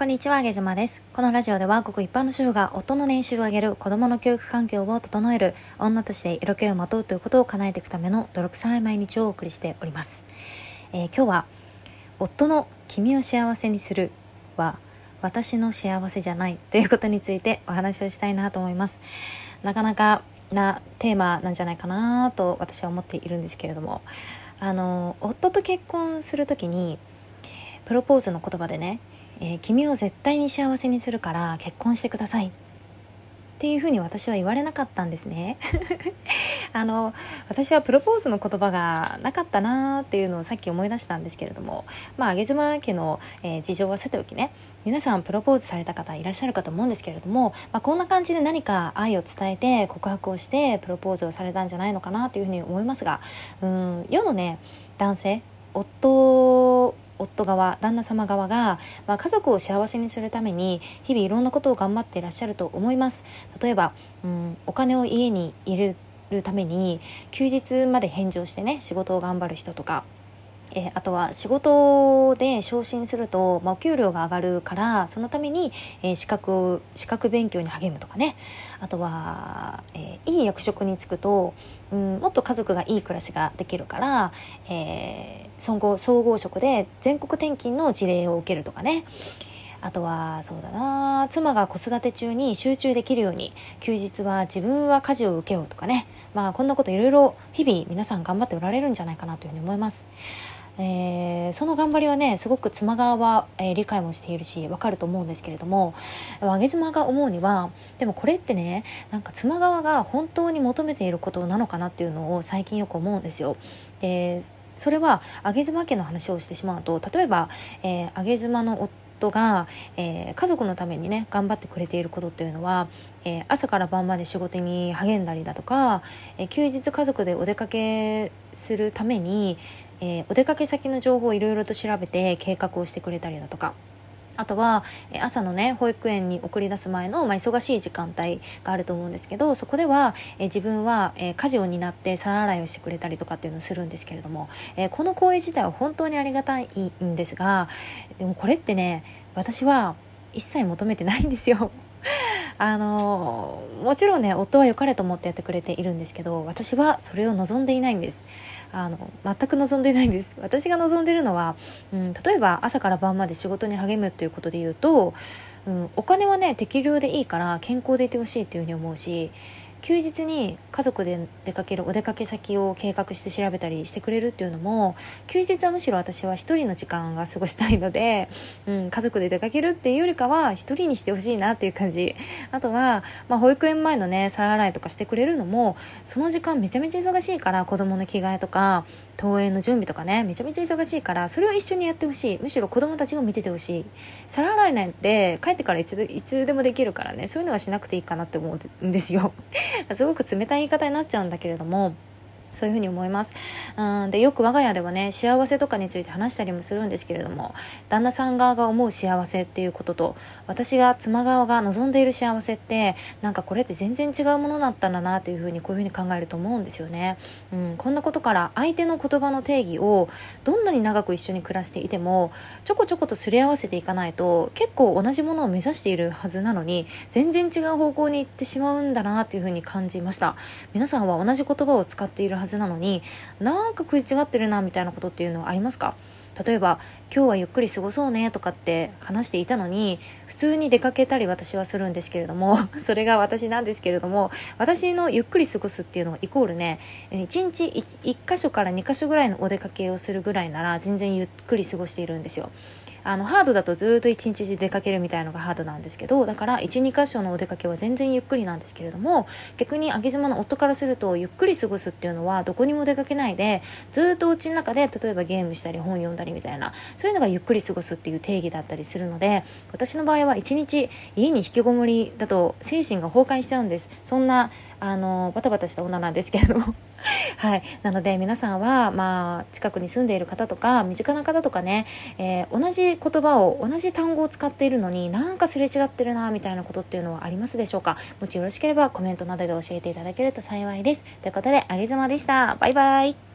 こんにちは、あげずまです。このラジオでは、ごく一般の主婦が夫の年収を上げる、子供の教育環境を整える、女として色気をまとうということを叶えていくための泥臭い毎日をお送りしております。えー、今日は、夫の君を幸せにするは、私の幸せじゃないということについてお話をしたいなと思います。なかなかなテーマなんじゃないかなと私は思っているんですけれども、あの、夫と結婚する時に、プロポーズの言葉でねえー、君を絶対に幸せにするから結婚してください。っていうふうに私は言われなかったんですね。あの私はプロポーズの言葉がなかったなーっていうのをさっき思い出したんですけれどもまあ上妻家の、えー、事情はさておきね皆さんプロポーズされた方いらっしゃるかと思うんですけれども、まあ、こんな感じで何か愛を伝えて告白をしてプロポーズをされたんじゃないのかなというふうに思いますがうん世のね男性夫夫側旦那様側が、まあ、家族を幸せにするために日々いろんなことを頑張っていらっしゃると思います。例えば、うん、お金を家に入れるために休日まで返上してね仕事を頑張る人とかえー、あとは仕事で昇進すると、まあ、お給料が上がるからそのために、えー、資格資格勉強に励むとかね。あとは、えー、いい役職に就くと、うん、もっと家族がいい暮らしができるから、え総合総合職で全国転勤の事例を受けるとかね。あとはそうだな妻が子育て中に集中できるように休日は自分は家事を請け負うとかね。まあこんなこといろいろ日々皆さん頑張っておられるんじゃないかなというふうに思います。えー、その頑張りはねすごく妻側は、えー、理解もしているしわかると思うんですけれども上げ妻が思うにはでもこれってねなんか妻側が本当に求めていることなのかなっていうのを最近よく思うんですよ。でそれは上妻家の話をしてしまうと例えば、えー、上妻の夫が、えー、家族のためにね頑張ってくれていることっていうのは、えー、朝から晩まで仕事に励んだりだとか、えー、休日家族でお出かけするためにえー、お出かけ先の情報をいろいろと調べて計画をしてくれたりだとか。あとは朝のね保育園に送り出す前の、まあ、忙しい時間帯があると思うんですけどそこではえ自分はえ家事を担って皿洗いをしてくれたりとかっていうのをするんですけれどもえこの行為自体は本当にありがたいんですがでもこれってね私は一切求めてないんですよ。あのもちろんね夫は良かれと思ってやってくれているんですけど私はそれを望んでいないんです。あの全く望んでないんです。私が望んでるのは、うん、例えば朝から晩まで仕事に励むということで言うと、うん、お金はね適量でいいから健康でいてほしいっていうふうに思うし休日に家族で出かけるお出かけ先を計画して調べたりしてくれるっていうのも休日はむしろ私は一人の時間が過ごしたいので、うん、家族で出かけるっていうよりかは一人にしてほしいなっていう感じ。あとは、まあ、保育園前のね皿洗いとかしてくれるのもその時間めちゃめちゃ忙しいから子供の着替えとか登園の準備とかねめちゃめちゃ忙しいからそれを一緒にやってほしい。むしろ子供たちが見ててほしい。皿洗いなんて帰ってからいついつでもできるからね。そういうのはしなくていいかなって思うんですよ。すごく冷たい言い方になっちゃうんだけれどもそういうふうに思います。うんでよく我が家ではね幸せとかについて話したりもするんですけれども旦那さん側が思う幸せっていうことと私が妻側が望んでいる幸せってなんかこれって全然違うものだったんだなというふうにこういうふうに考えると思うんですよね。うん、こんなことから相手の言葉の定義をどんなに長く一緒に暮らしていてもちょこちょことすり合わせていかないと結構同じものを目指しているはずなのに全然違う方向に行ってしまうんだなというふうに感じました。皆さんは同じ言葉を使っているはずなのになんか食い違ってるなみたいなことっていうのはありますか？例えば今日はゆっくり過ごそうねとかって話していたのに普通に出かけたり私はするんですけれども それが私なんですけれども私のゆっくり過ごすっていうのはイコールね1日 1, 1箇所から2箇所ぐらいのお出かけをするぐらいなら全然ゆっくり過ごしているんですよ。あのハードだとずっと一日中出かけるみたいのがハードなんですけどだから12箇所のお出かけは全然ゆっくりなんですけれども逆に上妻の夫からするとゆっくり過ごすっていうのはどこにも出かけないでずっとお家の中で例えばゲームしたり本読んだりみたいなそういうのがゆっくり過ごすっていう定義だったりするので私の場合は一日家に引きこもりだと精神が崩壊しちゃうんです。そんなあのバタバタした女なんですけれども。はい。なので皆さんはまあ近くに住んでいる方とか身近な方とかね、えー、同じ言葉を同じ単語を使っているのになんかすれ違ってるなみたいなことっていうのはありますでしょうか？もしよろしければコメントなどで教えていただけると幸いです。ということであげずまでした。バイバイ。